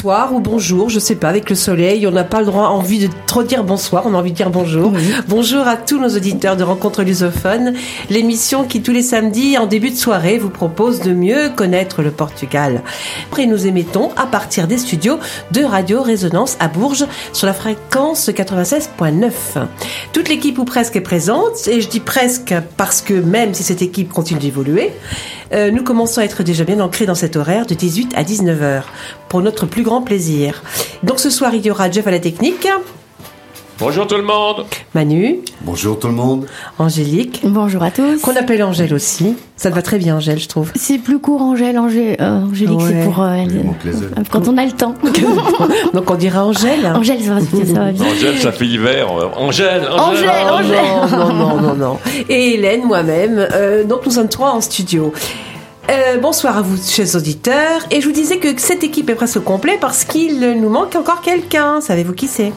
Bonsoir ou bonjour, je sais pas, avec le soleil, on n'a pas le droit, envie de trop dire bonsoir, on a envie de dire bonjour. Bonjour à tous nos auditeurs de Rencontres lusophones, l'émission qui tous les samedis en début de soirée vous propose de mieux connaître le Portugal. Après, nous émettons à partir des studios de Radio Résonance à Bourges sur la fréquence 96.9. Toute l'équipe ou presque est présente, et je dis presque parce que même si cette équipe continue d'évoluer, euh, nous commençons à être déjà bien ancrés dans cet horaire de 18 à 19 heures pour notre plus grand plaisir. Donc ce soir, il y aura Jeff à la technique. Bonjour tout le monde. Manu. Bonjour tout le monde. Angélique. Bonjour à tous. Qu'on appelle Angèle aussi. Ça te va très bien, Angèle, je trouve. C'est plus court, Angèle. Angé euh, Angélique, c'est pour euh, quand on a le temps. Donc on dira Angèle. Angèle, ça va, ça va bien. Angèle, ça fait hiver. Angèle, Angèle, Angèle. Oh, non, non, non, non, Et Hélène, moi-même. Euh, donc nous sommes trois en studio. Euh, bonsoir à vous, chers auditeurs. Et je vous disais que cette équipe est presque complète parce qu'il nous manque encore quelqu'un. Savez-vous qui c'est?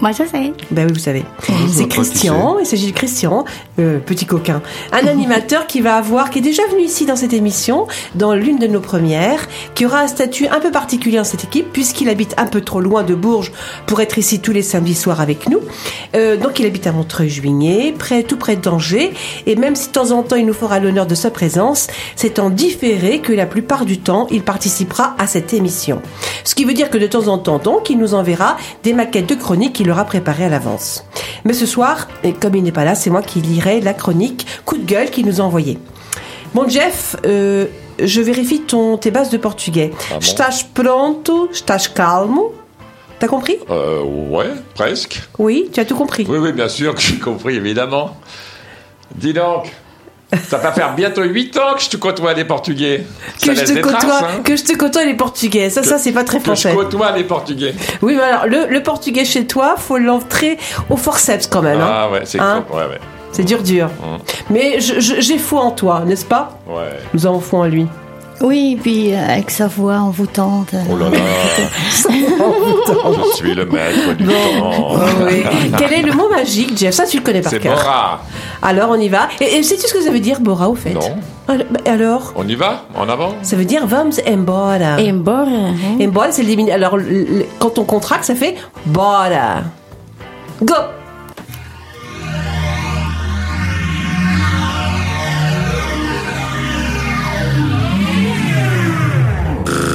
Moi, je sais. Ben oui, vous savez. C'est Christian, il s'agit de Christian, euh, petit coquin. Un animateur qui va avoir, qui est déjà venu ici dans cette émission, dans l'une de nos premières, qui aura un statut un peu particulier dans cette équipe, puisqu'il habite un peu trop loin de Bourges pour être ici tous les samedis soirs avec nous. Euh, donc, il habite à Montreuil-Juigné, près, tout près d'Angers, et même si de temps en temps il nous fera l'honneur de sa présence, c'est en différé que la plupart du temps, il participera à cette émission. Ce qui veut dire que de temps en temps, donc, il nous enverra des maquettes de chroniques qu'il aura préparées à l'avance. Mais ce soir, et comme il n'est pas là, c'est moi qui lirai la chronique coup de gueule qu'il nous a envoyé. Bon, Jeff, euh, je vérifie ton, tes bases de portugais. Ah bon Estás pronto? Estás calmo? T'as compris? Euh, ouais, presque. Oui, tu as tout compris. Oui, oui, bien sûr que j'ai compris, évidemment. Dis donc, ça va faire bientôt 8 ans que je te côtoie les Portugais. Ça Que je, te côtoie, traces, hein. que je te côtoie les portugais. Ça, ça, c'est pas très Que je français. côtoie les Portugais. Oui, mais alors, le, le portugais chez toi, faut l'entrer au forceps quand même. hein. Ah ouais, c'est Hein. Ouais, ouais. C'est dur, dur. Mm. Mais j'ai foi en toi, n'est-ce pas? Ouais. Nous avons foi en lui. Oui, et puis euh, avec sa voix envoûtante. Oh là là, je suis le maître du temps. Oui. Quel est le mot magique, Jeff? Ça, tu le connais par C'est cœur. Bora. Alors, on y va. Et, et sais-tu ce que ça veut dire, Bora, au fait? Non. Alors, bah, Alors? On y va? En avant? Ça veut dire vamos embora. Embora. hein. Embora, c'est le diminu- Alors, le- le- quand on contracte, ça fait bora. Go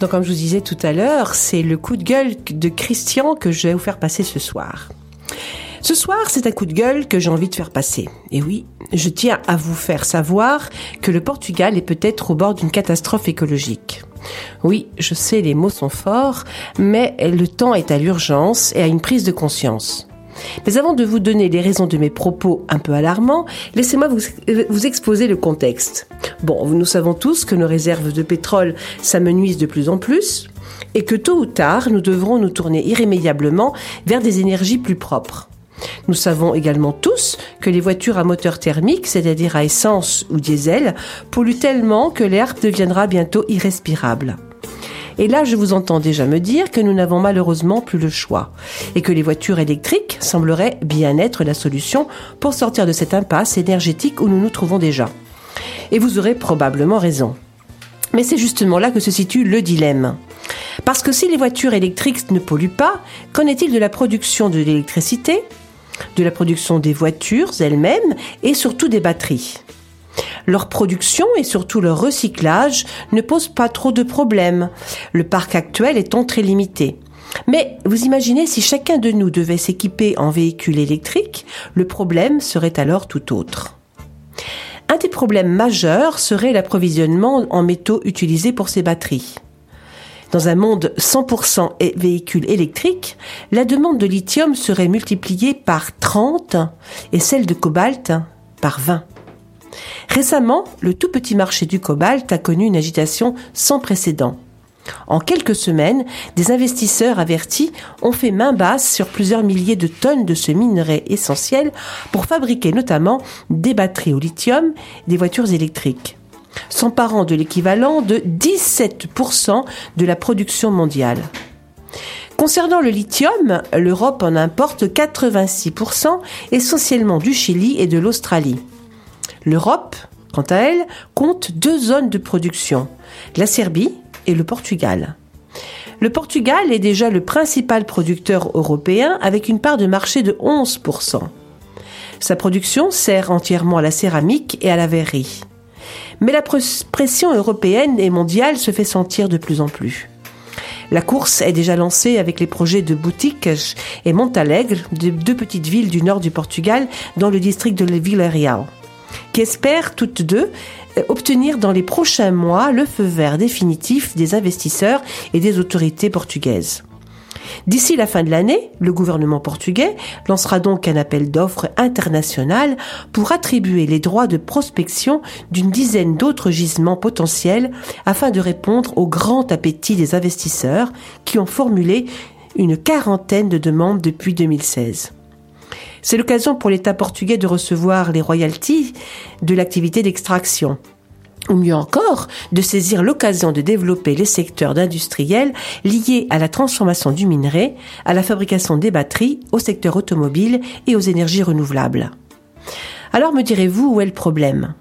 Donc, comme je vous disais tout à l'heure, c'est le coup de gueule de Christian que je vais vous faire passer ce soir. Ce soir, c'est un coup de gueule que j'ai envie de faire passer. Et oui, je tiens à vous faire savoir que le Portugal est peut-être au bord d'une catastrophe écologique. Oui, je sais, les mots sont forts, mais le temps est à l'urgence et à une prise de conscience. Mais avant de vous donner les raisons de mes propos un peu alarmants, laissez-moi vous, vous exposer le contexte. Bon, nous savons tous que nos réserves de pétrole s'amenuisent de plus en plus et que tôt ou tard, nous devrons nous tourner irrémédiablement vers des énergies plus propres. Nous savons également tous que les voitures à moteur thermique, c'est-à-dire à essence ou diesel, polluent tellement que l'air deviendra bientôt irrespirable. Et là, je vous entends déjà me dire que nous n'avons malheureusement plus le choix et que les voitures électriques sembleraient bien être la solution pour sortir de cette impasse énergétique où nous nous trouvons déjà. Et vous aurez probablement raison. Mais c'est justement là que se situe le dilemme. Parce que si les voitures électriques ne polluent pas, qu'en est-il de la production de l'électricité, de la production des voitures elles-mêmes et surtout des batteries? Leur production et surtout leur recyclage ne posent pas trop de problèmes, le parc actuel étant très limité. Mais vous imaginez si chacun de nous devait s'équiper en véhicule électrique, le problème serait alors tout autre. Un des problèmes majeurs serait l'approvisionnement en métaux utilisés pour ces batteries. Dans un monde 100% véhicules électriques, la demande de lithium serait multipliée par 30 et celle de cobalt par 20. Récemment, le tout petit marché du cobalt a connu une agitation sans précédent. En quelques semaines, des investisseurs avertis ont fait main basse sur plusieurs milliers de tonnes de ce minerai essentiel pour fabriquer notamment des batteries au lithium, des voitures électriques, s'emparant de l'équivalent de 17% de la production mondiale. Concernant le lithium, l'Europe en importe 86%, essentiellement du Chili et de l'Australie. L'Europe, quant à elle, compte deux zones de production, la Serbie, et le Portugal. Le Portugal est déjà le principal producteur européen avec une part de marché de 11%. Sa production sert entièrement à la céramique et à la verrerie. Mais la pression européenne et mondiale se fait sentir de plus en plus. La course est déjà lancée avec les projets de Boutiques et Montalegre, deux petites villes du nord du Portugal, dans le district de Villarreal, qui espèrent toutes deux obtenir dans les prochains mois le feu vert définitif des investisseurs et des autorités portugaises. D'ici la fin de l'année, le gouvernement portugais lancera donc un appel d'offres international pour attribuer les droits de prospection d'une dizaine d'autres gisements potentiels afin de répondre au grand appétit des investisseurs qui ont formulé une quarantaine de demandes depuis 2016. C'est l'occasion pour l'État portugais de recevoir les royalties de l'activité d'extraction. Ou mieux encore, de saisir l'occasion de développer les secteurs industriels liés à la transformation du minerai, à la fabrication des batteries, au secteur automobile et aux énergies renouvelables. Alors me direz-vous où est le problème?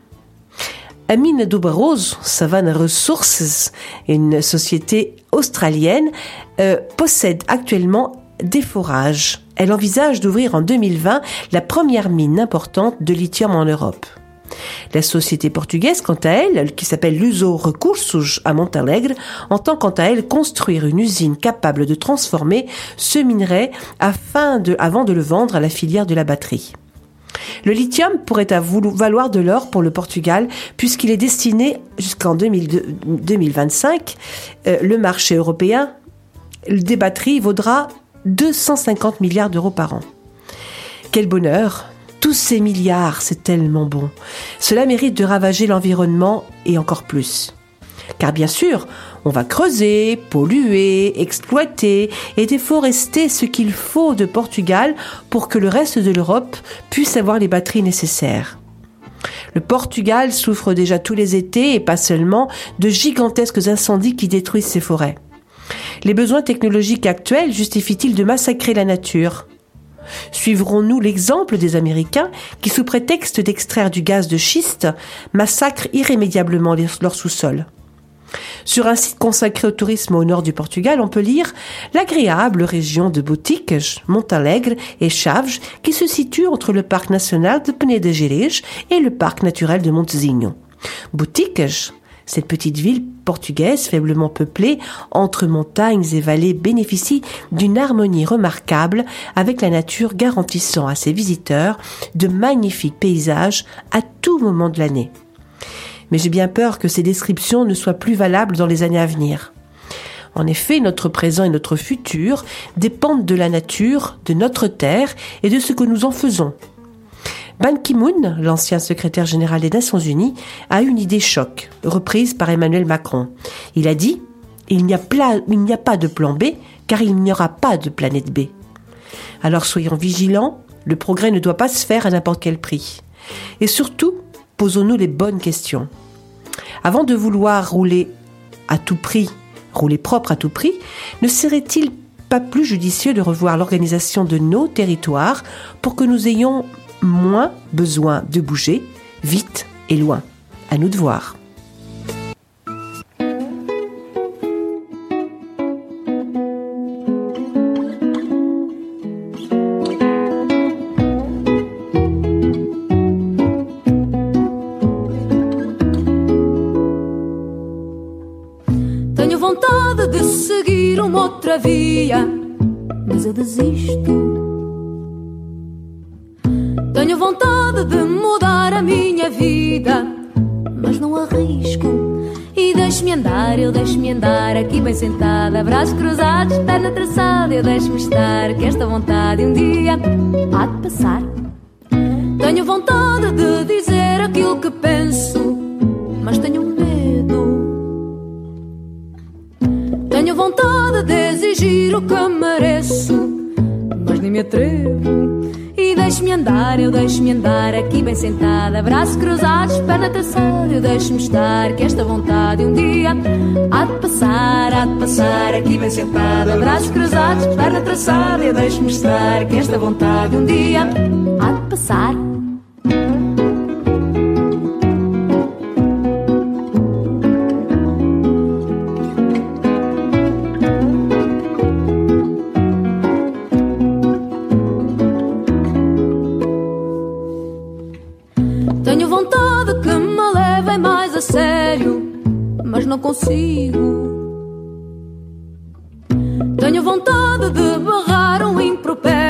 Amine Dubarose, Savannah Resources, une société australienne, euh, possède actuellement des forages elle envisage d'ouvrir en 2020 la première mine importante de lithium en Europe. La société portugaise, quant à elle, qui s'appelle Luso Recursos à Montalegre, entend quant à elle construire une usine capable de transformer ce minerai afin de, avant de le vendre à la filière de la batterie. Le lithium pourrait valoir de l'or pour le Portugal puisqu'il est destiné jusqu'en 2025. Euh, le marché européen des batteries vaudra 250 milliards d'euros par an. Quel bonheur Tous ces milliards, c'est tellement bon. Cela mérite de ravager l'environnement et encore plus. Car bien sûr, on va creuser, polluer, exploiter et déforester ce qu'il faut de Portugal pour que le reste de l'Europe puisse avoir les batteries nécessaires. Le Portugal souffre déjà tous les étés, et pas seulement, de gigantesques incendies qui détruisent ses forêts. Les besoins technologiques actuels justifient-ils de massacrer la nature? Suivrons-nous l'exemple des Américains qui, sous prétexte d'extraire du gaz de schiste, massacrent irrémédiablement leur sous-sol? Sur un site consacré au tourisme au nord du Portugal, on peut lire l'agréable région de Boutiques, Montalegre et Chaves qui se situe entre le parc national de Peneda Gerês et le parc naturel de Montezinho. Boutiques cette petite ville portugaise faiblement peuplée, entre montagnes et vallées, bénéficie d'une harmonie remarquable avec la nature garantissant à ses visiteurs de magnifiques paysages à tout moment de l'année. Mais j'ai bien peur que ces descriptions ne soient plus valables dans les années à venir. En effet, notre présent et notre futur dépendent de la nature, de notre terre et de ce que nous en faisons. Ban Ki-moon, l'ancien secrétaire général des Nations Unies, a une idée choc, reprise par Emmanuel Macron. Il a dit Il n'y a, a pas de plan B, car il n'y aura pas de planète B. Alors soyons vigilants, le progrès ne doit pas se faire à n'importe quel prix. Et surtout, posons-nous les bonnes questions. Avant de vouloir rouler à tout prix, rouler propre à tout prix, ne serait-il pas plus judicieux de revoir l'organisation de nos territoires pour que nous ayons moins besoin de bouger, vite et loin. À nous de voir. Tenho vontade de seguir uma outra via mas eu desisto. Vontade de mudar a minha vida, mas não arrisco. E deixe-me andar, eu deixo-me andar aqui bem sentada, braços cruzados, perna traçada, eu deixo-me estar, que esta vontade um dia há de passar. Tenho vontade de dizer aquilo que penso, mas tenho medo. Tenho vontade de exigir o que mereço, mas nem me atrevo. Deixe-me andar, eu deixo-me andar aqui bem sentada, braços cruzados, perna traçada, eu deixo-me estar, que esta vontade um dia há de passar, há de passar aqui bem sentada, braços cruzados, perna traçada, eu deixo-me estar, que esta vontade um dia há de passar. Consigo. Tenho vontade de barrar um impropério,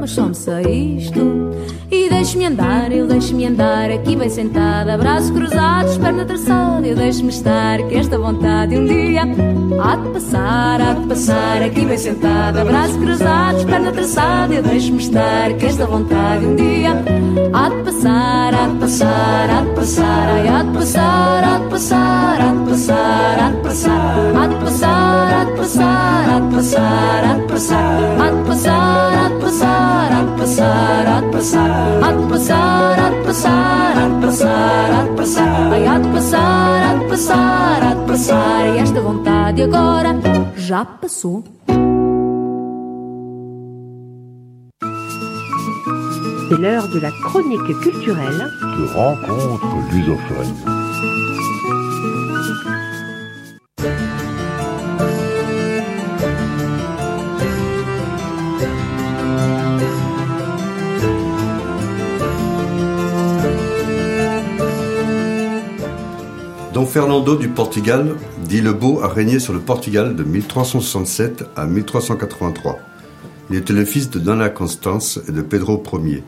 mas só me sei isto. E deixe-me andar, eu deixo-me andar aqui bem sentada, braços cruzados, perna traçada, eu deixo-me estar, que esta vontade um dia há de passar, há de passar aqui bem sentada, braços cruzados, perna traçada, eu deixo-me estar, que esta vontade um dia há de passar, há de passar, há de passar, ai, há de passar, há de passar, há de passar, há de passar, há de passar, há de passar, há de passar, há de passar, há de passar, há de passar, a passar, a passar, a passar, a passar, a passar, a passar, ai, a passar, a passar, a passar, e esta vontade agora já passou. C'est l'heure de la chronique culturelle. De rencontre lusophone. Fernando du Portugal, dit le Beau, a régné sur le Portugal de 1367 à 1383. Il était le fils de Dona Constance et de Pedro Ier.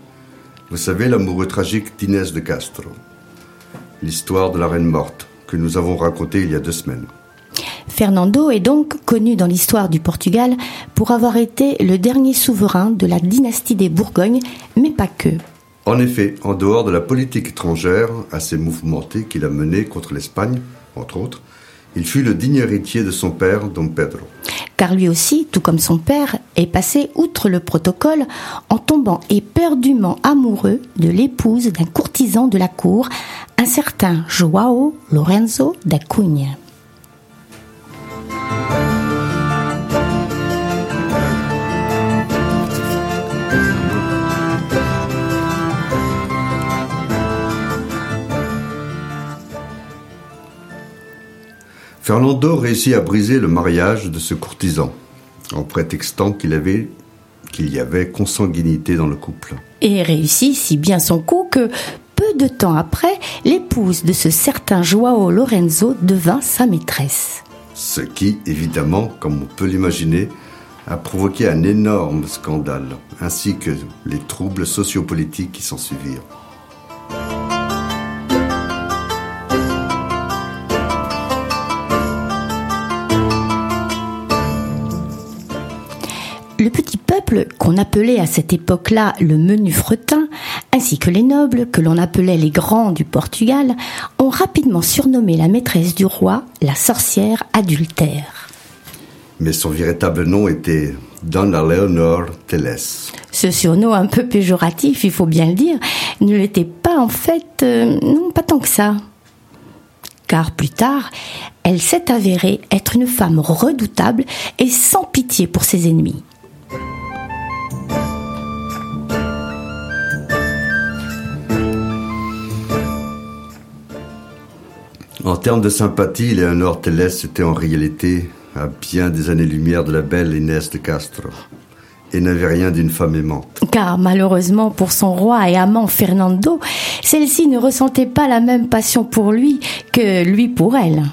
Vous savez l'amoureux tragique d'Inès de Castro. L'histoire de la reine morte que nous avons racontée il y a deux semaines. Fernando est donc connu dans l'histoire du Portugal pour avoir été le dernier souverain de la dynastie des Bourgognes, mais pas que. En effet, en dehors de la politique étrangère assez mouvementée qu'il a menée contre l'Espagne, entre autres, il fut le digne héritier de son père, Don Pedro. Car lui aussi, tout comme son père, est passé outre le protocole en tombant éperdument amoureux de l'épouse d'un courtisan de la cour, un certain Joao Lorenzo da Cunha. Fernando réussit à briser le mariage de ce courtisan, en prétextant qu'il avait qu'il y avait consanguinité dans le couple. Et réussit si bien son coup que peu de temps après, l'épouse de ce certain Joao Lorenzo devint sa maîtresse. Ce qui, évidemment, comme on peut l'imaginer, a provoqué un énorme scandale, ainsi que les troubles sociopolitiques qui s'en peuple, qu'on appelait à cette époque-là le menu fretin, ainsi que les nobles, que l'on appelait les grands du Portugal, ont rapidement surnommé la maîtresse du roi la sorcière adultère. Mais son véritable nom était Donna Leonor Teles. Ce surnom un peu péjoratif, il faut bien le dire, ne l'était pas en fait, euh, non pas tant que ça. Car plus tard, elle s'est avérée être une femme redoutable et sans pitié pour ses ennemis. En termes de sympathie, Léonore nord Télès était en réalité à bien des années-lumière de la belle Inès de Castro et n'avait rien d'une femme aimante. Car malheureusement pour son roi et amant Fernando, celle-ci ne ressentait pas la même passion pour lui que lui pour elle.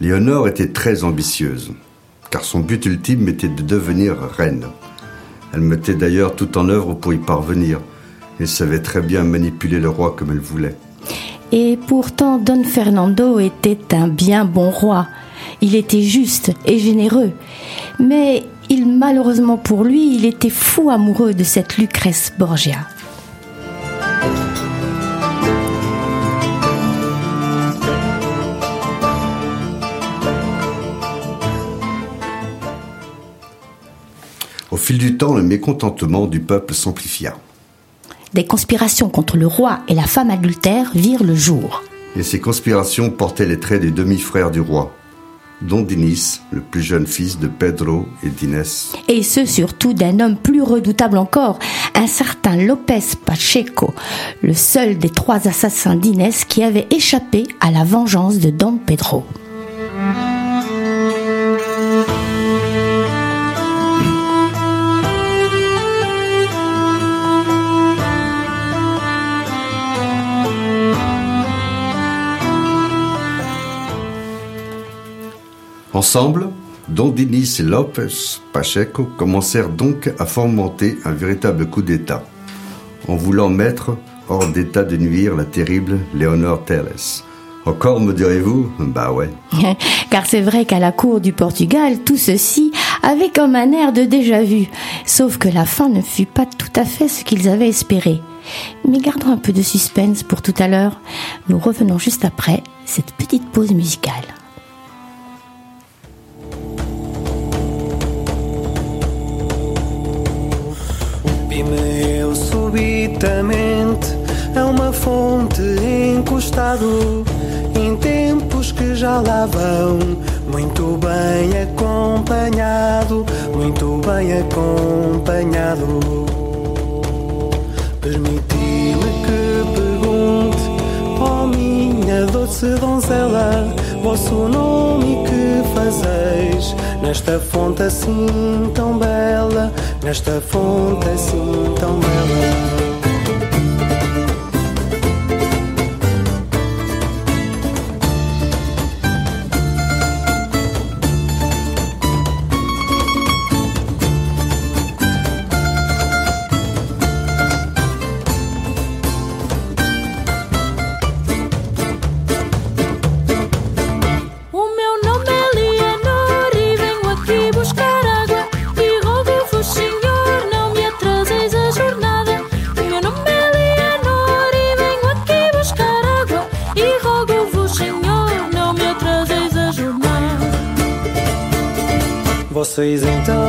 Léonore était très ambitieuse car son but ultime était de devenir reine. Elle mettait d'ailleurs tout en œuvre pour y parvenir, et savait très bien manipuler le roi comme elle voulait. Et pourtant, Don Fernando était un bien bon roi. Il était juste et généreux. Mais il, malheureusement pour lui, il était fou amoureux de cette Lucrèce Borgia. Fil du temps, le mécontentement du peuple s'amplifia. Des conspirations contre le roi et la femme adultère virent le jour. Et ces conspirations portaient les traits des demi-frères du roi, dont Dinis, le plus jeune fils de Pedro et d'Inès. Et ce surtout d'un homme plus redoutable encore, un certain Lopez Pacheco, le seul des trois assassins d'Inès qui avait échappé à la vengeance de Don Pedro. Ensemble, Don Dinis et Lopez Pacheco commencèrent donc à fomenter un véritable coup d'État, en voulant mettre hors d'état de nuire la terrible Léonore Teles. Encore, me direz-vous? Bah ouais. Car c'est vrai qu'à la cour du Portugal, tout ceci avait comme un air de déjà-vu, sauf que la fin ne fut pas tout à fait ce qu'ils avaient espéré. Mais gardons un peu de suspense pour tout à l'heure. Nous revenons juste après cette petite pause musicale. Subitamente a uma fonte encostado em tempos que já lá vão muito bem acompanhado, muito bem acompanhado. Permiti-me que pergunte, oh minha doce donzela, vosso nome que fazeis nesta fonte assim tão bela, nesta fonte assim tão bela. Vocês então,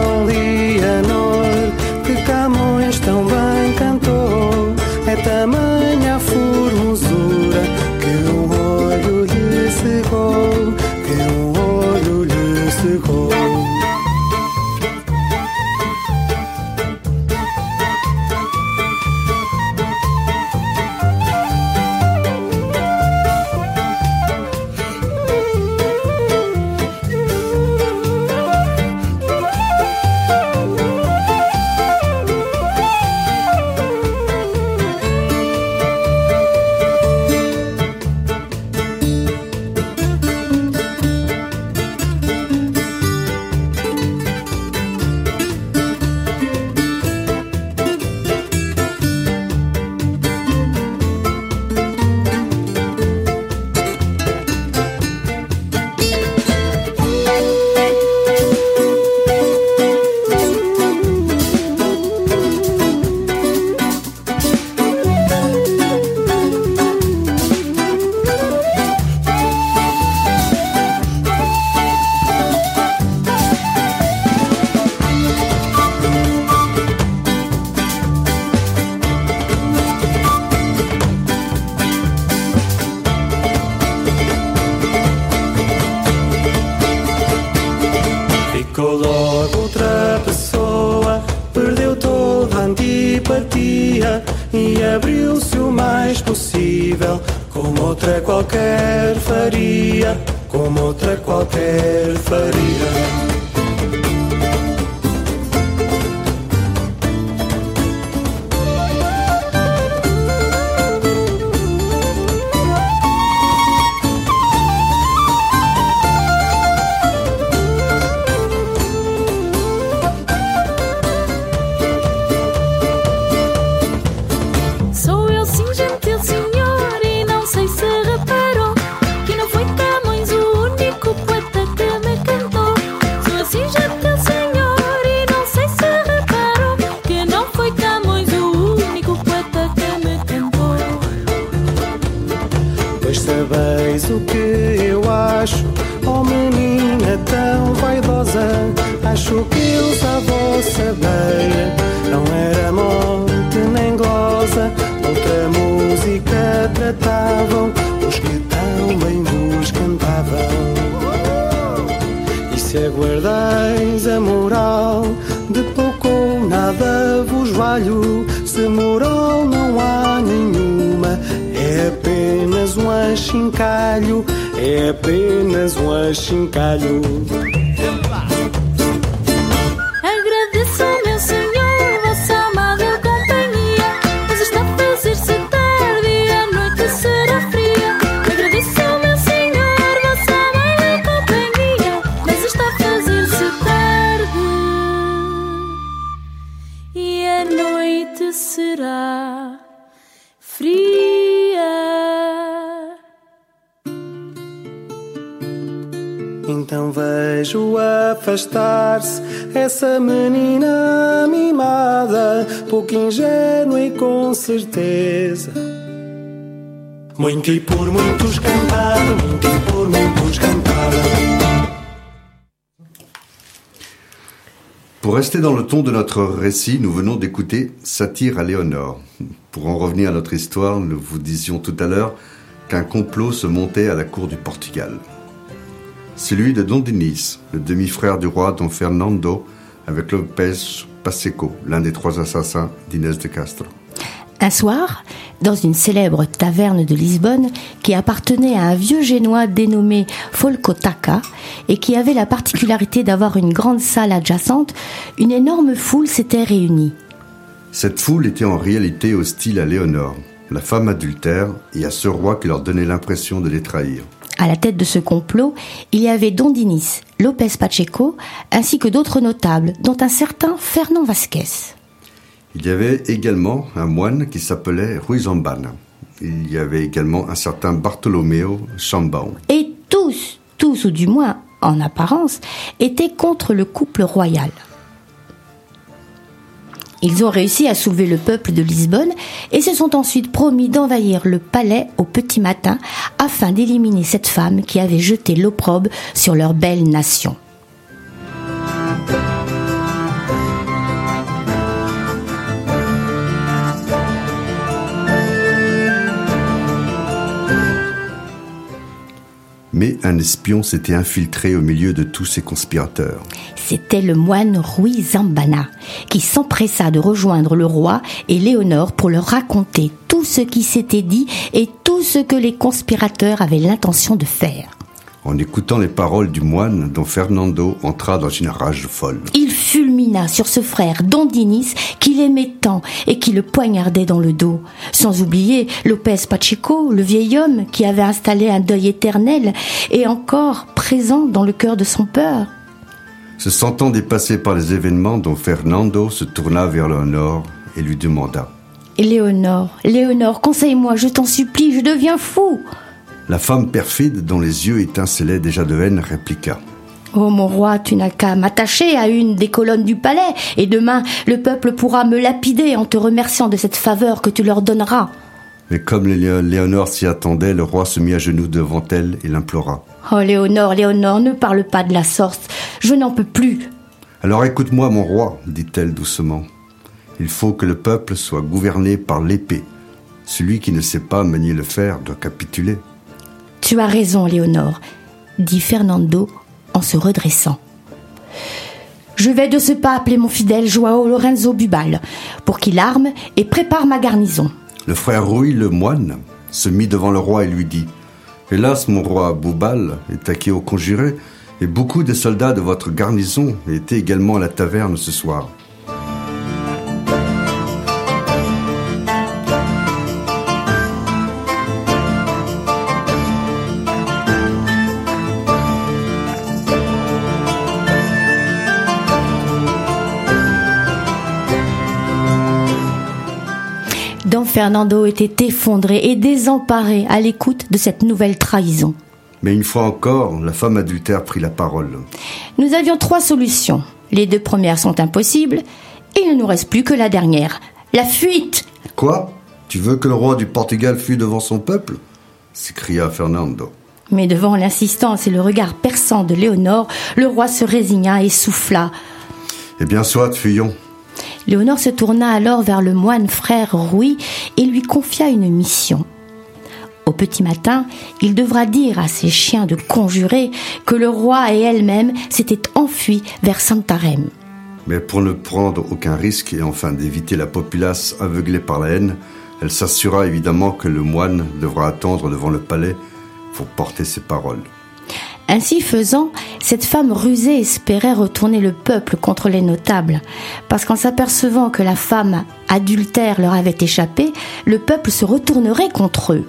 Acho que eu a vossa beira não era morte nem glosa. Outra música tratavam os que tão bem vos cantavam. E se aguardais a moral, de pouco ou nada vos valho. Se moral não há nenhuma, é apenas um achincalho, é apenas um achincalho. Pour rester dans le ton de notre récit, nous venons d'écouter Satire à Léonore. Pour en revenir à notre histoire, nous vous disions tout à l'heure qu'un complot se montait à la cour du Portugal. Celui de Don Denis, le demi-frère du roi Don Fernando, avec Lopez Paseco, l'un des trois assassins d'Inès de Castro. Un soir, dans une célèbre taverne de Lisbonne qui appartenait à un vieux génois dénommé Folcotaka et qui avait la particularité d'avoir une grande salle adjacente, une énorme foule s'était réunie. Cette foule était en réalité hostile à Léonore, la femme adultère, et à ce roi qui leur donnait l'impression de les trahir. À la tête de ce complot, il y avait Don Dinis, Lopez Pacheco, ainsi que d'autres notables, dont un certain Fernand Vasquez. Il y avait également un moine qui s'appelait Ruizambana. Il y avait également un certain Bartolomeo Chambao. Et tous, tous ou du moins en apparence, étaient contre le couple royal. Ils ont réussi à soulever le peuple de Lisbonne et se sont ensuite promis d'envahir le palais au petit matin afin d'éliminer cette femme qui avait jeté l'opprobre sur leur belle nation. Mais un espion s'était infiltré au milieu de tous ces conspirateurs. C'était le moine Rui Zambana qui s'empressa de rejoindre le roi et Léonore pour leur raconter tout ce qui s'était dit et tout ce que les conspirateurs avaient l'intention de faire. En écoutant les paroles du moine, Don Fernando entra dans une rage folle. Il fulmina sur ce frère Don Dinis qu'il aimait tant et qui le poignardait dans le dos. Sans oublier Lopez Pacheco, le vieil homme qui avait installé un deuil éternel et encore présent dans le cœur de son peur. Se sentant dépassé par les événements, Don Fernando se tourna vers Léonore et lui demanda. Léonore, Léonore, conseille-moi, je t'en supplie, je deviens fou. La femme perfide, dont les yeux étincelaient déjà de haine, répliqua. Oh mon roi, tu n'as qu'à m'attacher à une des colonnes du palais, et demain le peuple pourra me lapider en te remerciant de cette faveur que tu leur donneras. Mais comme Lé- Léonore s'y attendait, le roi se mit à genoux devant elle et l'implora. Oh Léonore, Léonore, ne parle pas de la sorte, je n'en peux plus. Alors écoute-moi, mon roi, dit-elle doucement. Il faut que le peuple soit gouverné par l'épée. Celui qui ne sait pas manier le fer doit capituler. Tu as raison, Léonore, dit Fernando en se redressant. Je vais de ce pas appeler mon fidèle Joao Lorenzo Bubal pour qu'il arme et prépare ma garnison. Le frère Rouy, le moine, se mit devant le roi et lui dit Hélas, mon roi Boubal est acquis au conjuré, et beaucoup des soldats de votre garnison étaient également à la taverne ce soir. Fernando était effondré et désemparé à l'écoute de cette nouvelle trahison. Mais une fois encore, la femme adultère prit la parole. Nous avions trois solutions. Les deux premières sont impossibles. Il ne nous reste plus que la dernière. La fuite Quoi? Tu veux que le roi du Portugal fût devant son peuple? s'écria Fernando. Mais devant l'insistance et le regard perçant de Léonore, le roi se résigna et souffla. Eh bien, soit, fuyons. Léonore se tourna alors vers le moine frère Rouy et lui confia une mission. Au petit matin, il devra dire à ses chiens de conjurer que le roi et elle-même s'étaient enfuis vers Santarem. Mais pour ne prendre aucun risque et enfin d'éviter la populace aveuglée par la haine, elle s'assura évidemment que le moine devra attendre devant le palais pour porter ses paroles. Ainsi faisant, cette femme rusée espérait retourner le peuple contre les notables, parce qu'en s'apercevant que la femme adultère leur avait échappé, le peuple se retournerait contre eux.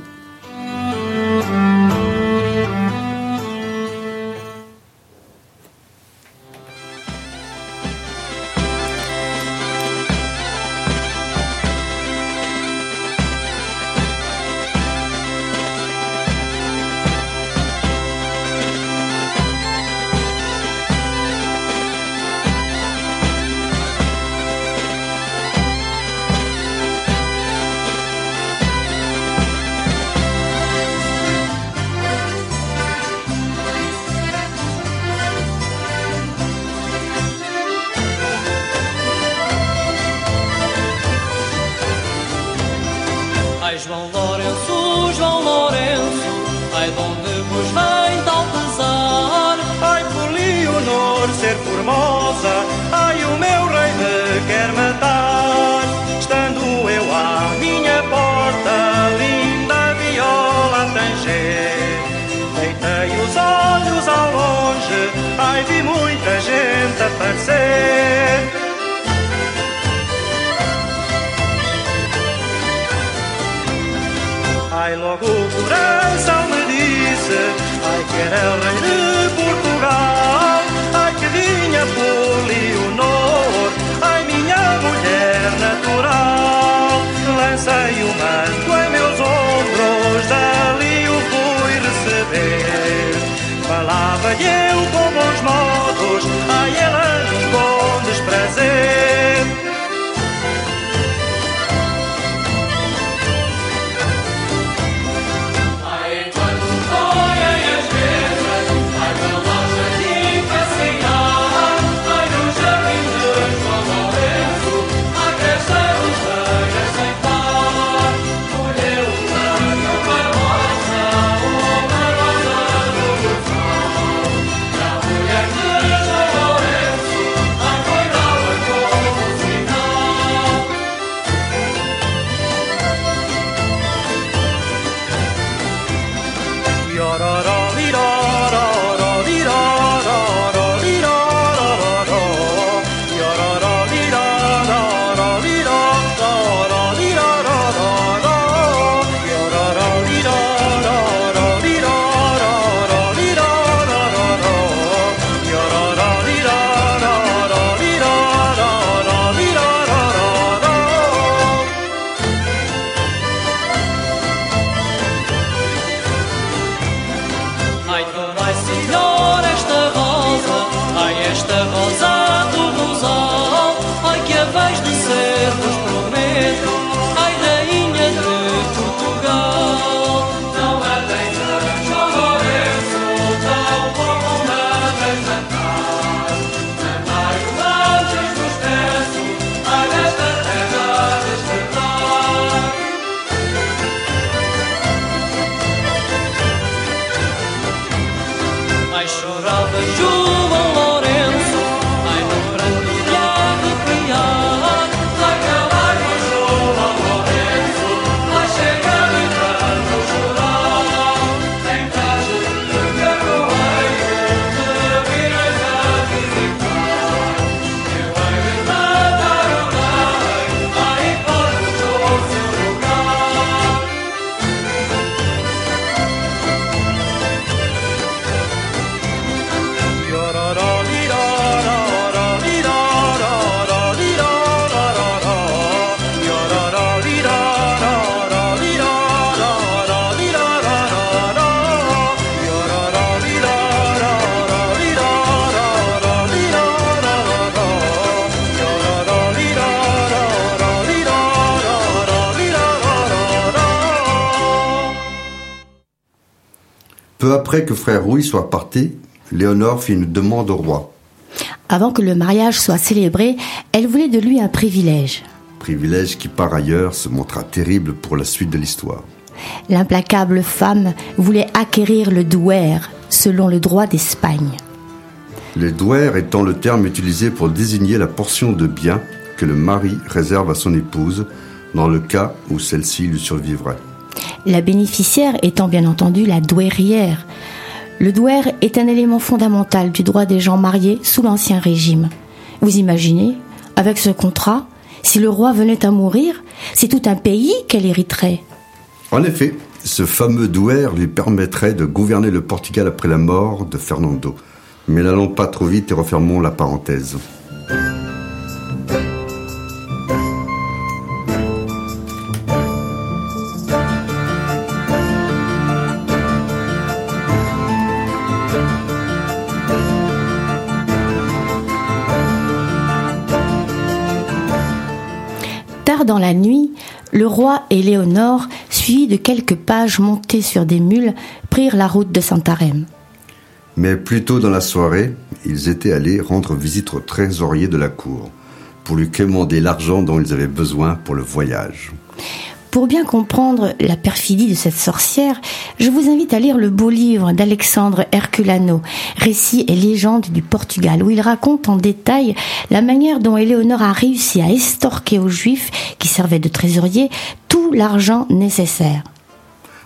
Après que frère Rouy soit parti, Léonore fit une demande au roi. Avant que le mariage soit célébré, elle voulait de lui un privilège. Privilège qui par ailleurs se montra terrible pour la suite de l'histoire. L'implacable femme voulait acquérir le douer selon le droit d'Espagne. Le douer étant le terme utilisé pour désigner la portion de biens que le mari réserve à son épouse dans le cas où celle-ci lui survivrait. La bénéficiaire étant bien entendu la douairière. Le douaire est un élément fondamental du droit des gens mariés sous l'Ancien Régime. Vous imaginez, avec ce contrat, si le roi venait à mourir, c'est tout un pays qu'elle hériterait. En effet, ce fameux douaire lui permettrait de gouverner le Portugal après la mort de Fernando. Mais n'allons pas trop vite et refermons la parenthèse. Dans la nuit, le roi et Léonore, suivis de quelques pages montés sur des mules, prirent la route de Santarém. Mais plus tôt dans la soirée, ils étaient allés rendre visite au trésorier de la cour pour lui commander l'argent dont ils avaient besoin pour le voyage. Pour bien comprendre la perfidie de cette sorcière, je vous invite à lire le beau livre d'Alexandre Herculano, Récits et légendes du Portugal, où il raconte en détail la manière dont Éléonore a réussi à estorquer aux Juifs, qui servaient de trésoriers, tout l'argent nécessaire.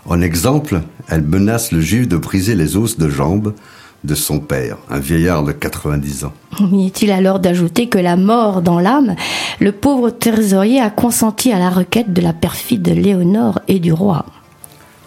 En exemple, elle menace le juif de briser les os de jambes de son père, un vieillard de 90 ans. Est-il alors d'ajouter que la mort dans l'âme, le pauvre trésorier a consenti à la requête de la perfide Léonore et du roi.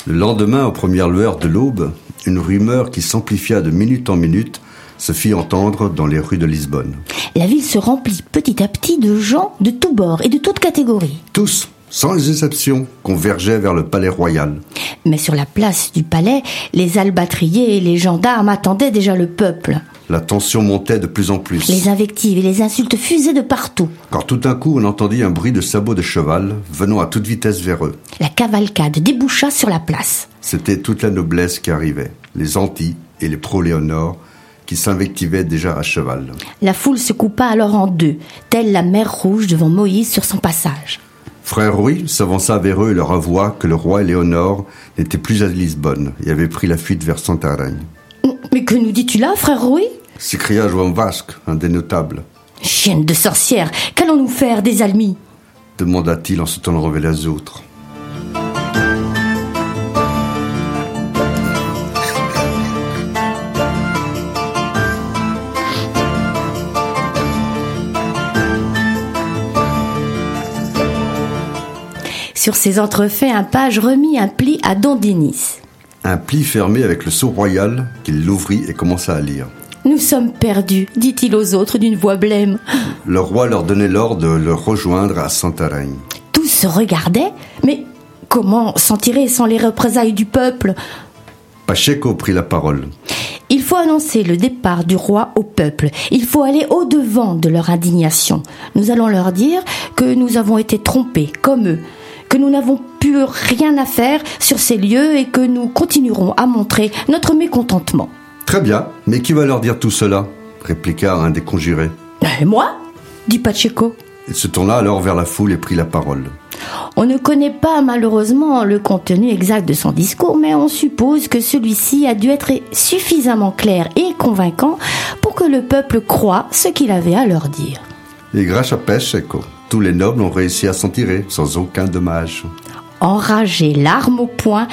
Le lendemain, aux premières lueurs de l'aube, une rumeur qui s'amplifia de minute en minute se fit entendre dans les rues de Lisbonne. La ville se remplit petit à petit de gens de tous bords et de toutes catégories. Tous, sans exception, convergeaient vers le palais royal. Mais sur la place du palais, les albatriers et les gendarmes attendaient déjà le peuple. La tension montait de plus en plus. Les invectives et les insultes fusaient de partout. Quand tout d'un coup on entendit un bruit de sabots de cheval venant à toute vitesse vers eux. La cavalcade déboucha sur la place. C'était toute la noblesse qui arrivait, les anti et les pro-Léonore, qui s'invectivaient déjà à cheval. La foule se coupa alors en deux, telle la mer rouge devant Moïse sur son passage. Frère Rouy s'avança vers eux et leur avoua que le roi Léonore n'était plus à Lisbonne et avait pris la fuite vers Santarém. Mais que nous dis-tu là, frère Rouy S'écria João Vasque, un des notables. Chienne de sorcière, qu'allons-nous faire des almis? demanda-t-il en se tournant vers les autres. Sur ces entrefaits, un page remit un pli à Don Denis. Un pli fermé avec le sceau royal qu'il l'ouvrit et commença à lire. Nous sommes perdus, dit-il aux autres d'une voix blême. Le roi leur donnait l'ordre de le rejoindre à Santarém. Tous se regardaient, mais comment s'en tirer sans les représailles du peuple? Pacheco prit la parole. Il faut annoncer le départ du roi au peuple. Il faut aller au-devant de leur indignation. Nous allons leur dire que nous avons été trompés, comme eux, que nous n'avons plus rien à faire sur ces lieux et que nous continuerons à montrer notre mécontentement. Très bien, mais qui va leur dire tout cela? répliqua un des conjurés. Et moi? dit Pacheco. Il se tourna alors vers la foule et prit la parole. On ne connaît pas malheureusement le contenu exact de son discours, mais on suppose que celui-ci a dû être suffisamment clair et convaincant pour que le peuple croie ce qu'il avait à leur dire. Et grâce à Pacheco, tous les nobles ont réussi à s'en tirer sans aucun dommage. Enragé, l'arme au poing,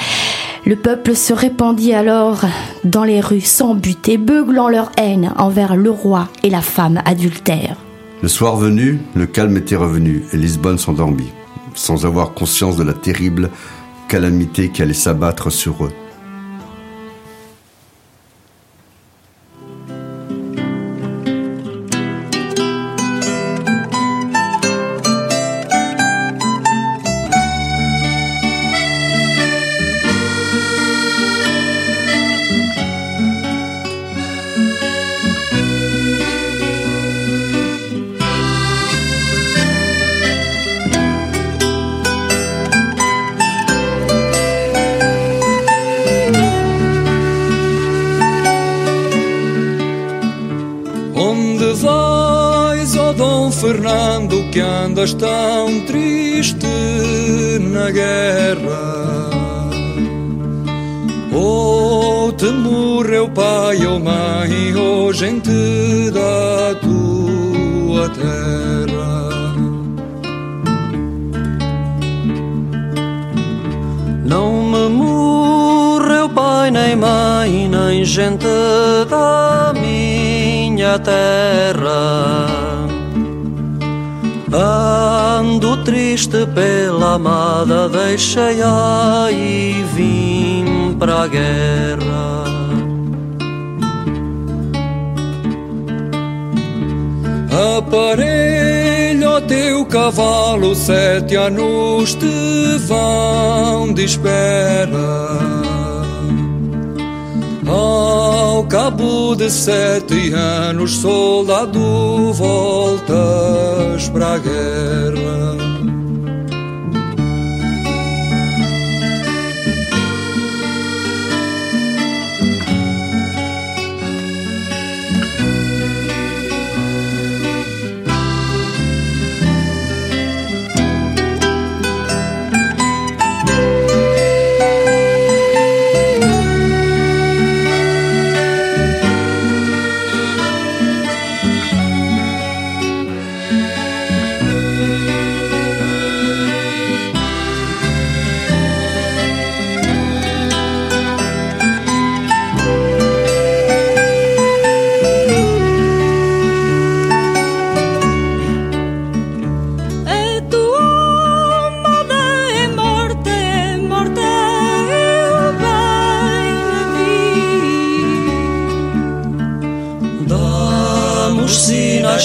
le peuple se répandit alors dans les rues sans but et beuglant leur haine envers le roi et la femme adultère. Le soir venu, le calme était revenu et Lisbonne s'endormit, sans avoir conscience de la terrible calamité qui allait s'abattre sur eux. Fernando, que andas tão triste na guerra. Ou te morreu pai ou mãe, ou gente da tua terra. Não me morreu pai, nem mãe, nem gente da minha terra. Ando triste pela amada, deixei-a e vim para a guerra. Aparelho teu cavalo, sete anos te vão de espera. Ao cabo de sete anos, soldado, voltas para a guerra.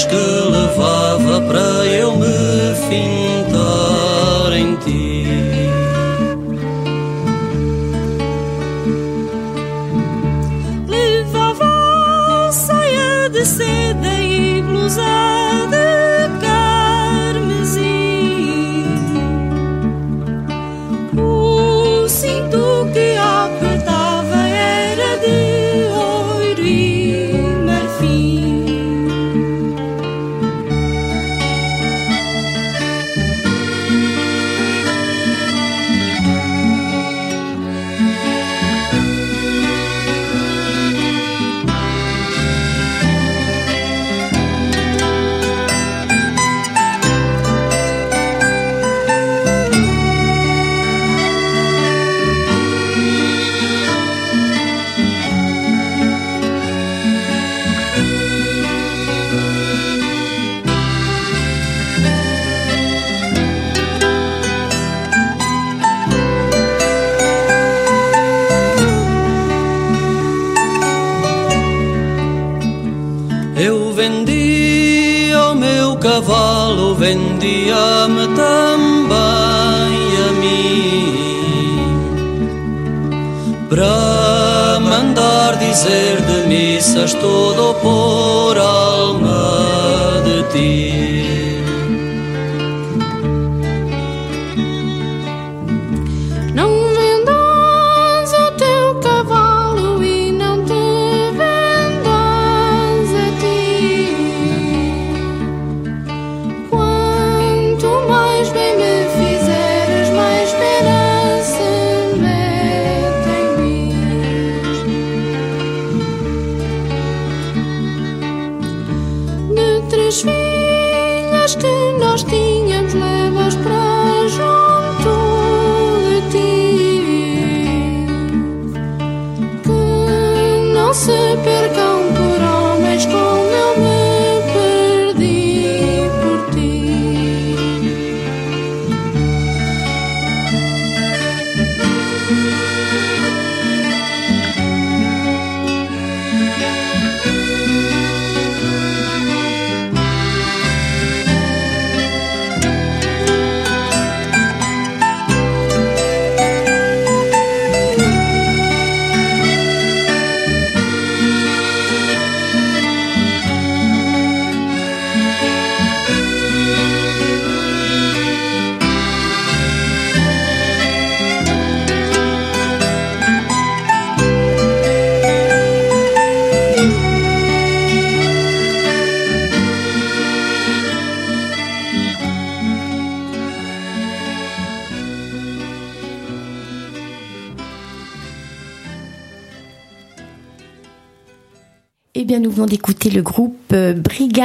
Que levava para eu me fintar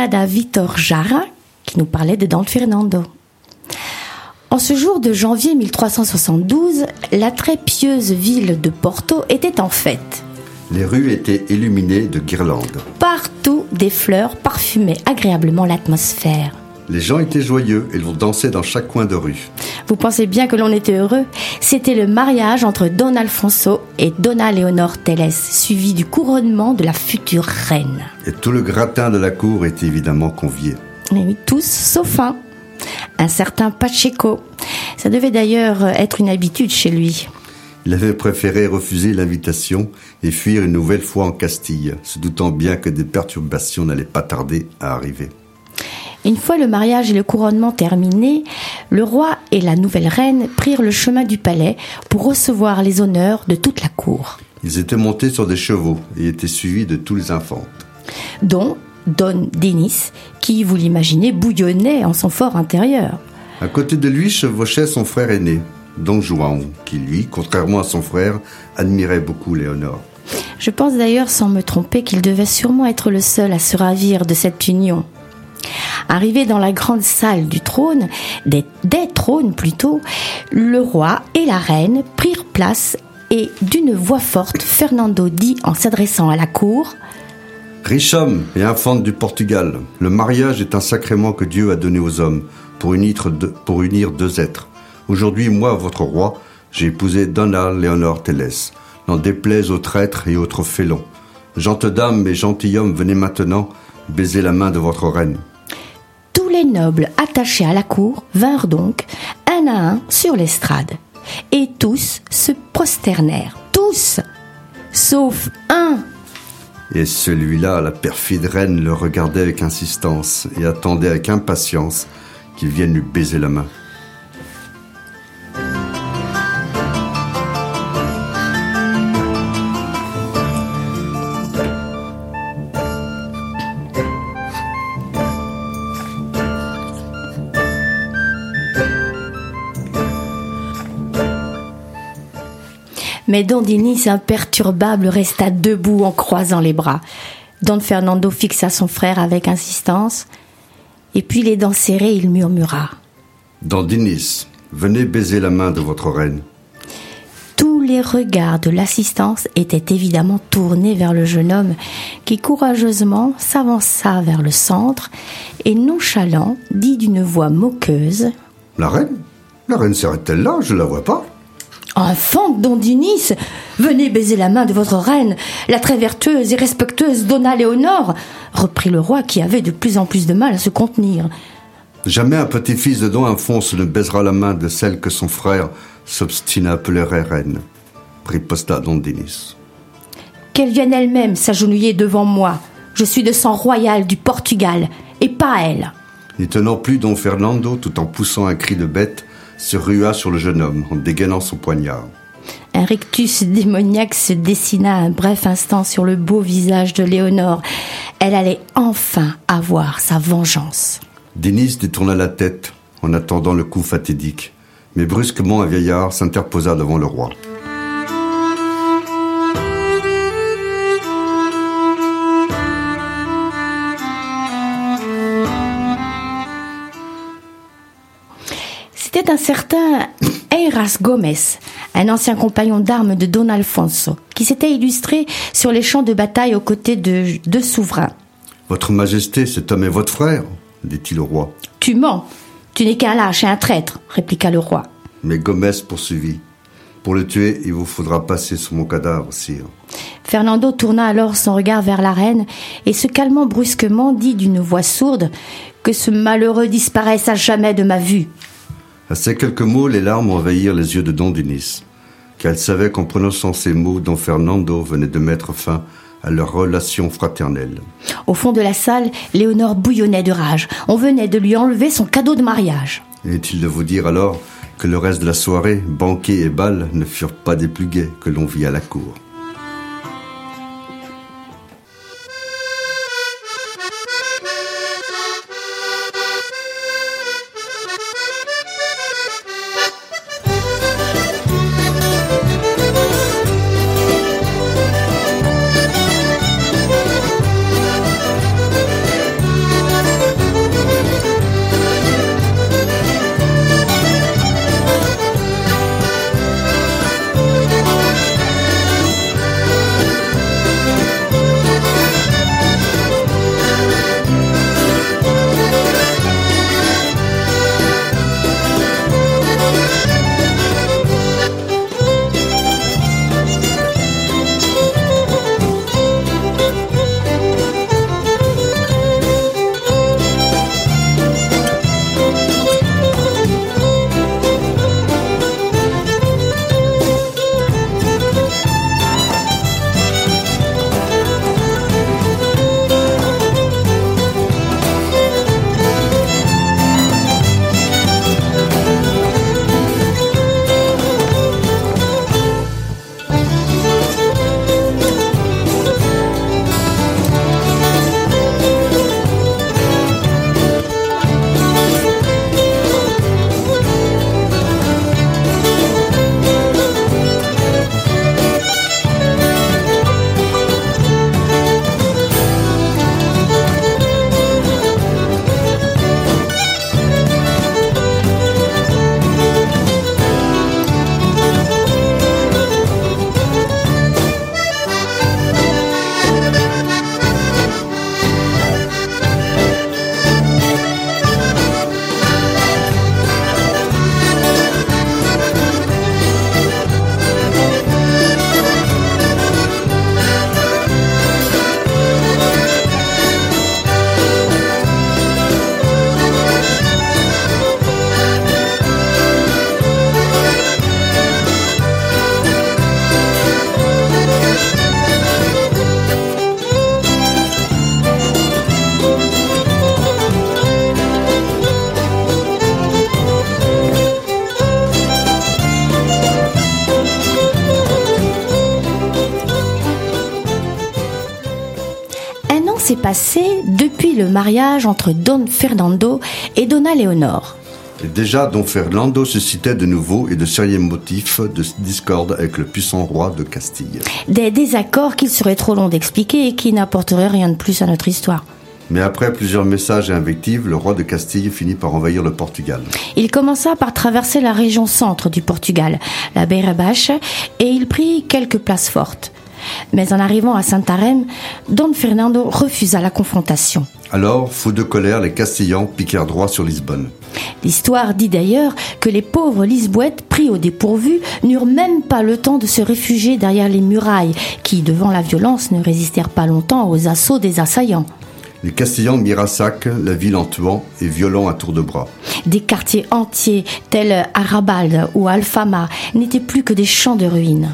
Brigada Vitor Jara qui nous parlait de Don Fernando. En ce jour de janvier 1372, la très pieuse ville de Porto était en fête. Les rues étaient illuminées de guirlandes. Partout, des fleurs parfumaient agréablement l'atmosphère. Les gens étaient joyeux et l'on dansait dans chaque coin de rue. Vous pensez bien que l'on était heureux? C'était le mariage entre Don Alfonso et Donna Leonor Teles, suivi du couronnement de la future reine. Et tout le gratin de la cour était évidemment convié. Et oui, tous sauf un. Un certain Pacheco. Ça devait d'ailleurs être une habitude chez lui. Il avait préféré refuser l'invitation et fuir une nouvelle fois en Castille, se doutant bien que des perturbations n'allaient pas tarder à arriver. Une fois le mariage et le couronnement terminés, le roi et la nouvelle reine prirent le chemin du palais pour recevoir les honneurs de toute la cour, Ils étaient montés sur des chevaux et étaient suivis de tous les enfants. dont Don Denis, qui, vous l'imaginez, bouillonnait en son fort intérieur. À côté de lui chevauchait son frère aîné, Don Juan, qui lui, contrairement à son frère, admirait beaucoup Léonore. Je pense d'ailleurs, sans me tromper, qu'il devait sûrement être le seul à se ravir de cette union. Arrivé dans la grande salle du trône, des, trônes plutôt, le roi et la reine prirent place et d'une voix forte, Fernando dit en s'adressant à la cour Riche homme et infante du Portugal, le mariage est un sacrement que Dieu a donné aux hommes pour unir deux, pour unir deux êtres. Aujourd'hui, moi, votre roi, j'ai épousé Donna Léonore Telles. N'en déplaise aux traîtres et autres félons. Gentes dames et gentilshommes, venez maintenant baiser la main de votre reine. Les nobles attachés à la cour vinrent donc, un à un, sur l'estrade. Et tous se prosternèrent. Tous Sauf un Et celui-là, la perfide reine, le regardait avec insistance et attendait avec impatience qu'il vienne lui baiser la main. Mais Don Dinis, imperturbable, resta debout en croisant les bras. Don Fernando fixa son frère avec insistance, et puis les dents serrées, il murmura. Dans Dinis, venez baiser la main de votre reine. Tous les regards de l'assistance étaient évidemment tournés vers le jeune homme qui courageusement s'avança vers le centre et nonchalant dit d'une voix moqueuse La reine? La reine serait-elle là? Je la vois pas. Enfant Don Dinis, venez baiser la main de votre reine, la très vertueuse et respectueuse Donna Léonore, reprit le roi qui avait de plus en plus de mal à se contenir. Jamais un petit-fils de Don Alphonse ne baisera la main de celle que son frère s'obstine à appeler reine. Riposta Don Dinis. Qu'elle vienne elle-même s'agenouiller devant moi. Je suis de sang royal du Portugal, et pas elle. N'y tenant plus, Don Fernando, tout en poussant un cri de bête, se rua sur le jeune homme en dégainant son poignard. Un rictus démoniaque se dessina un bref instant sur le beau visage de Léonore. Elle allait enfin avoir sa vengeance. Denis détourna la tête en attendant le coup fatidique, mais brusquement un vieillard s'interposa devant le roi. C'était un certain Eiras Gomez, un ancien compagnon d'armes de Don Alfonso, qui s'était illustré sur les champs de bataille aux côtés de deux souverains. Votre Majesté, cet homme est votre frère, dit-il au roi. Tu mens, tu n'es qu'un lâche et un traître, répliqua le roi. Mais Gomez poursuivit. Pour le tuer, il vous faudra passer sur mon cadavre, sire. Fernando tourna alors son regard vers la reine et se calmant brusquement dit d'une voix sourde que ce malheureux disparaisse à jamais de ma vue. À ces quelques mots, les larmes envahirent les yeux de Don Dinis, car elle savait qu'en prononçant ces mots, Don Fernando venait de mettre fin à leur relation fraternelle. Au fond de la salle, Léonore bouillonnait de rage. On venait de lui enlever son cadeau de mariage. Est-il de vous dire alors que le reste de la soirée, banquet et bal, ne furent pas des plus gais que l'on vit à la cour? Le mariage entre Don Fernando et Donna Leonor. Et déjà, Don Fernando suscitait de nouveaux et de sérieux motifs de discorde avec le puissant roi de Castille. Des désaccords qu'il serait trop long d'expliquer et qui n'apporteraient rien de plus à notre histoire. Mais après plusieurs messages et invectives, le roi de Castille finit par envahir le Portugal. Il commença par traverser la région centre du Portugal, la Beira Baixa, et il prit quelques places fortes. Mais en arrivant à Santarém, Don Fernando refusa la confrontation. Alors, fous de colère, les Castillans piquèrent droit sur Lisbonne. L'histoire dit d'ailleurs que les pauvres Lisboètes pris au dépourvu n'eurent même pas le temps de se réfugier derrière les murailles, qui, devant la violence, ne résistèrent pas longtemps aux assauts des assaillants. Les Castillans mirent à sac la ville en tuant et violant à tour de bras. Des quartiers entiers, tels Arrabal ou Alfama, n'étaient plus que des champs de ruines.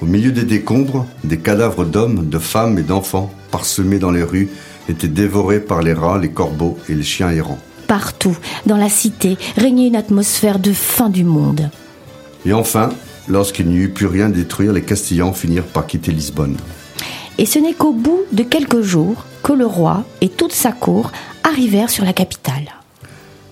Au milieu des décombres, des cadavres d'hommes, de femmes et d'enfants, parsemés dans les rues, étaient dévorés par les rats, les corbeaux et les chiens errants. Partout, dans la cité, régnait une atmosphère de fin du monde. Et enfin, lorsqu'il n'y eut plus rien à détruire, les Castillans finirent par quitter Lisbonne. Et ce n'est qu'au bout de quelques jours que le roi et toute sa cour arrivèrent sur la capitale.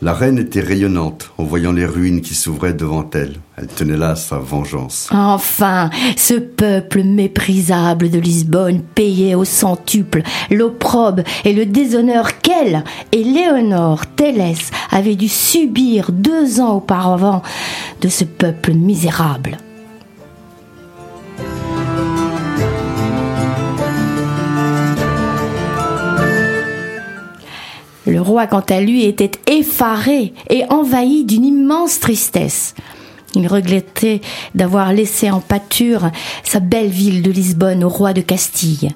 La reine était rayonnante en voyant les ruines qui s'ouvraient devant elle. Elle tenait là sa vengeance. Enfin, ce peuple méprisable de Lisbonne payait au centuple l'opprobre et le déshonneur qu'elle et Léonore Télès avaient dû subir deux ans auparavant de ce peuple misérable. Le roi, quant à lui, était effaré et envahi d'une immense tristesse. Il regrettait d'avoir laissé en pâture sa belle ville de Lisbonne au roi de Castille.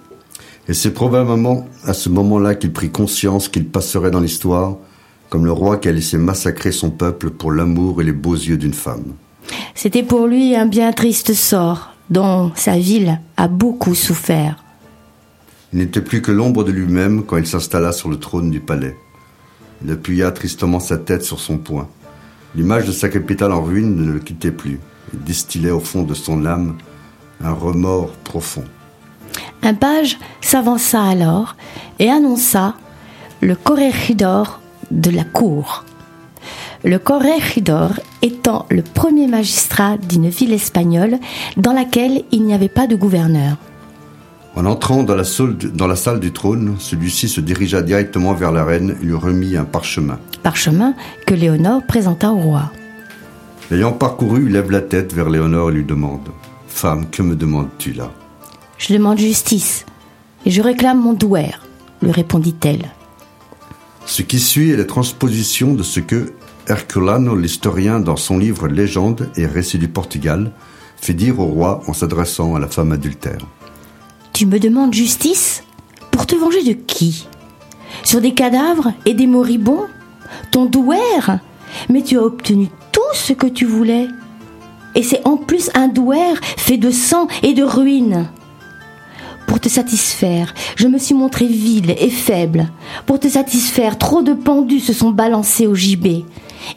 Et c'est probablement à ce moment-là qu'il prit conscience qu'il passerait dans l'histoire comme le roi qui a laissé massacrer son peuple pour l'amour et les beaux yeux d'une femme. C'était pour lui un bien triste sort, dont sa ville a beaucoup souffert. Il n'était plus que l'ombre de lui-même quand il s'installa sur le trône du palais. Il appuya tristement sa tête sur son poing. L'image de sa capitale en ruine ne le quittait plus. Il distillait au fond de son âme un remords profond. Un page s'avança alors et annonça le corregidor de la cour. Le corregidor étant le premier magistrat d'une ville espagnole dans laquelle il n'y avait pas de gouverneur. En entrant dans la, salle, dans la salle du trône, celui-ci se dirigea directement vers la reine et lui remit un parchemin. Parchemin que Léonore présenta au roi. L'ayant parcouru, il lève la tête vers Léonore et lui demande Femme, que me demandes-tu là Je demande justice et je réclame mon douer, lui répondit-elle. Ce qui suit est la transposition de ce que Herculano, l'historien, dans son livre Légende et récits du Portugal, fait dire au roi en s'adressant à la femme adultère. Tu me demandes justice? Pour te venger de qui? Sur des cadavres et des moribonds? Ton douaire? Mais tu as obtenu tout ce que tu voulais. Et c'est en plus un douaire fait de sang et de ruines. Pour te satisfaire, je me suis montrée vile et faible. Pour te satisfaire, trop de pendus se sont balancés au gibet.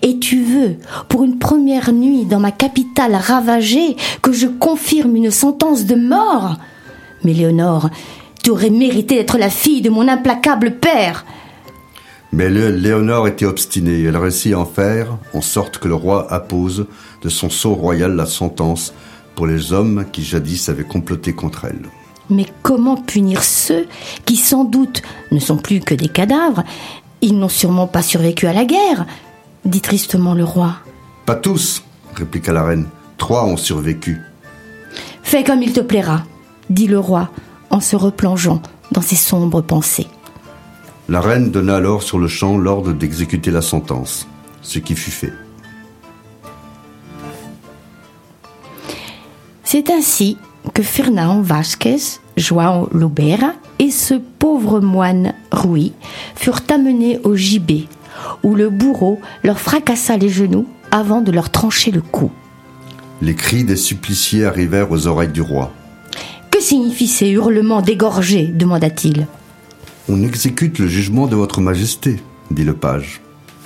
Et tu veux, pour une première nuit dans ma capitale ravagée, que je confirme une sentence de mort? Mais Léonore, tu aurais mérité d'être la fille de mon implacable père. Mais le- Léonore était obstinée. Elle réussit à en faire en sorte que le roi appose de son sceau royal la sentence pour les hommes qui jadis avaient comploté contre elle. Mais comment punir ceux qui sans doute ne sont plus que des cadavres? Ils n'ont sûrement pas survécu à la guerre, dit tristement le roi. Pas tous, répliqua la reine. Trois ont survécu. Fais comme il te plaira, dit le roi en se replongeant dans ses sombres pensées. La reine donna alors sur le champ l'ordre d'exécuter la sentence, ce qui fut fait. C'est ainsi que Fernão Vasquez, João Lubera et ce pauvre moine Rui furent amenés au gibet, où le bourreau leur fracassa les genoux avant de leur trancher le cou. Les cris des suppliciés arrivèrent aux oreilles du roi. Signifient ces hurlements dégorgés demanda-t-il. On exécute le jugement de votre majesté, dit le page.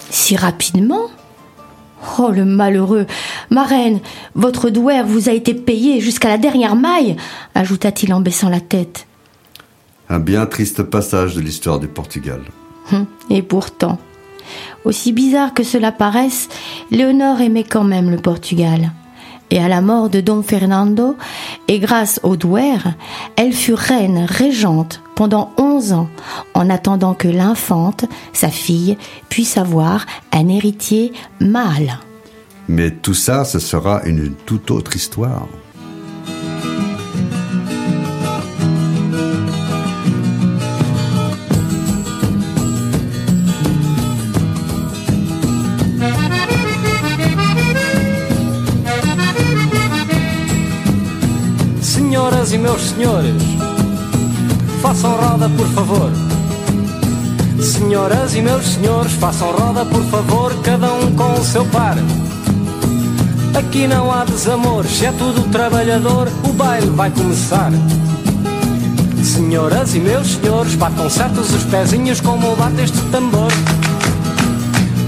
Si rapidement? Oh le malheureux Ma reine, votre douaire vous a été payé jusqu'à la dernière maille ajouta-t-il en baissant la tête. Un bien triste passage de l'histoire du Portugal. Hum, Et pourtant, aussi bizarre que cela paraisse, Léonore aimait quand même le Portugal. Et à la mort de Dom Fernando, et grâce au douer, elle fut reine régente pendant 11 ans, en attendant que l'infante, sa fille, puisse avoir un héritier mâle. Mais tout ça, ce sera une toute autre histoire. Meus senhores, façam roda por favor. Senhoras e meus senhores, façam roda por favor, cada um com o seu par. Aqui não há desamores, é tudo trabalhador, o baile vai começar. Senhoras e meus senhores, batam certos os pezinhos como bate este tambor.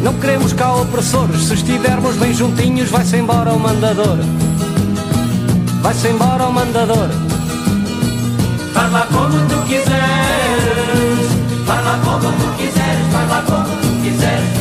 Não queremos cá opressores, se estivermos bem juntinhos, vai-se embora o mandador. Vai-se embora o mandador. Faz lá como tu quiseres, faz lá como tu quiseres, faz lá como tu quiseres,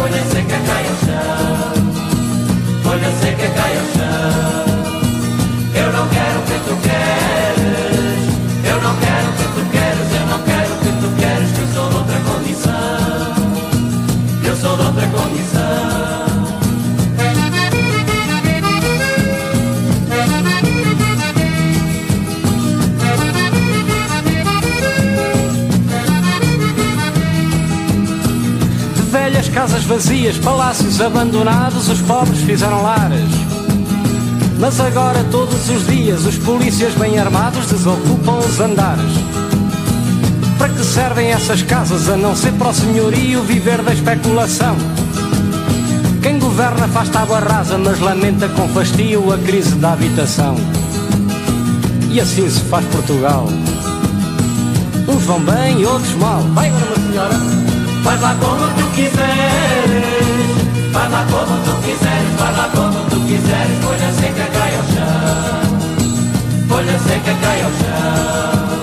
vazias, palácios abandonados, os pobres fizeram lares. Mas agora, todos os dias, os polícias bem armados desocupam os andares. Para que servem essas casas a não ser para o senhorio viver da especulação? Quem governa faz tábua rasa, mas lamenta com fastio a crise da habitação. E assim se faz Portugal. Uns vão bem, outros mal. Vai uma senhora. Faz lá como tu quiseres, faz lá como tu quiseres, faz lá como tu quiseres, folha seca cai ao chão, folha seca cai ao chão.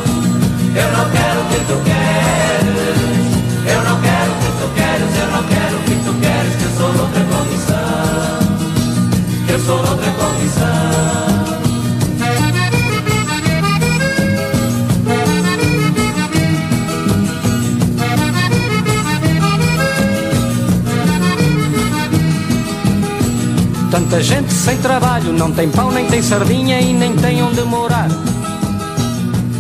Eu não quero o que tu queres, eu não quero o que tu queres, eu não quero o que tu queres, que eu sou outra condição, eu sou outra condição. Tanta gente sem trabalho, não tem pão, nem tem sardinha e nem tem onde morar.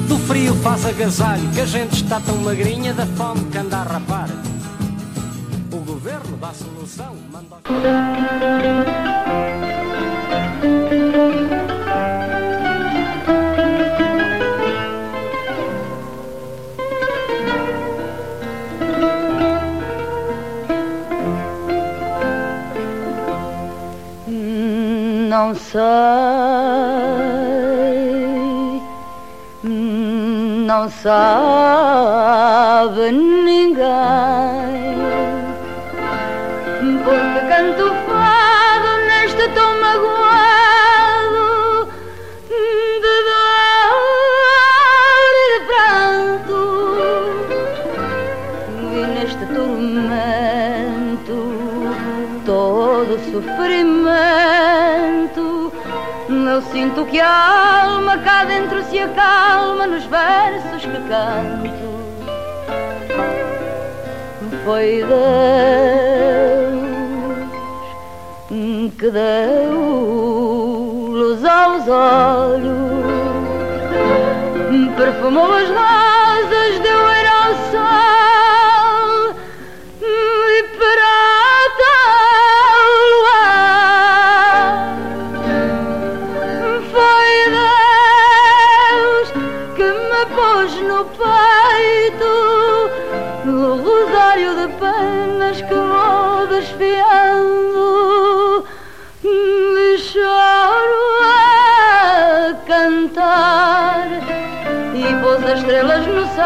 Do frio faz agasalho, que a gente está tão magrinha da fome que anda a rapar. O governo dá solução, manda. Não sei, não sabe ninguém, Eu sinto que a alma cá dentro se acalma nos versos que canto. Foi Deus que deu luz aos olhos, perfumou as rosas,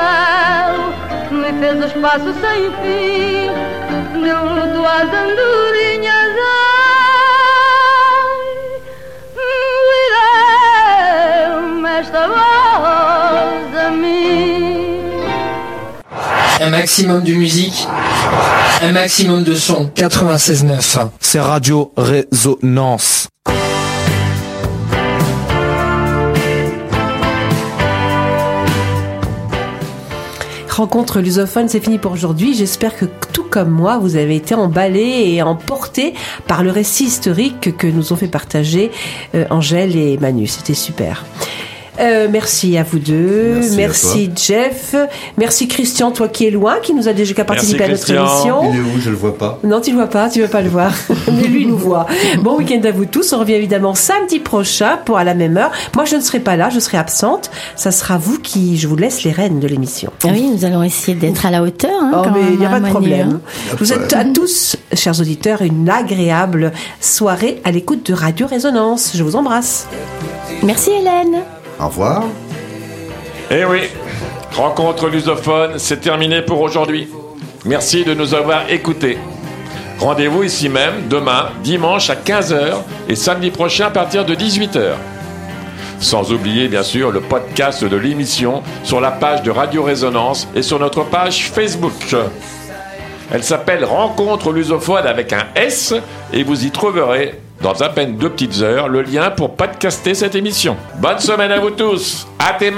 céu fez o espaço sem fim deu luto às andorinhas ai, deu-me esta voz a mim Un maximum de musique, un maximum de son. 96.9. C'est Radio Résonance. Rencontre lusophone, c'est fini pour aujourd'hui. J'espère que tout comme moi, vous avez été emballé et emporté par le récit historique que nous ont fait partager euh, Angèle et Manu. C'était super. Euh, merci à vous deux. Merci Merci, Jeff. Merci Christian, toi qui es loin, qui nous a déjà participé à notre Il émission. est où? Je le vois pas. Non, tu le vois pas, tu veux pas le voir. Mais lui, il nous voit. Bon week-end à vous tous. On revient évidemment samedi prochain pour à la même heure. Moi, je ne serai pas là, je serai absente. Ça sera vous qui, je vous laisse les rênes de l'émission. Ah oui, nous allons essayer d'être à la hauteur. Hein, Oh, quand mais il n'y a pas de Manu, problème. hein. Je vous souhaite à tous, chers auditeurs, une agréable soirée à l'écoute de Radio Résonance. Je vous embrasse. Merci Hélène. Au revoir. Eh oui, rencontre lusophone, c'est terminé pour aujourd'hui. Merci de nous avoir écoutés. Rendez-vous ici même demain, dimanche à 15h et samedi prochain à partir de 18h. Sans oublier bien sûr le podcast de l'émission sur la page de Radio Résonance et sur notre page Facebook. Elle s'appelle Rencontre lusophone avec un S et vous y trouverez dans à peine deux petites heures le lien pour podcaster cette émission. Bonne semaine à vous tous. À tes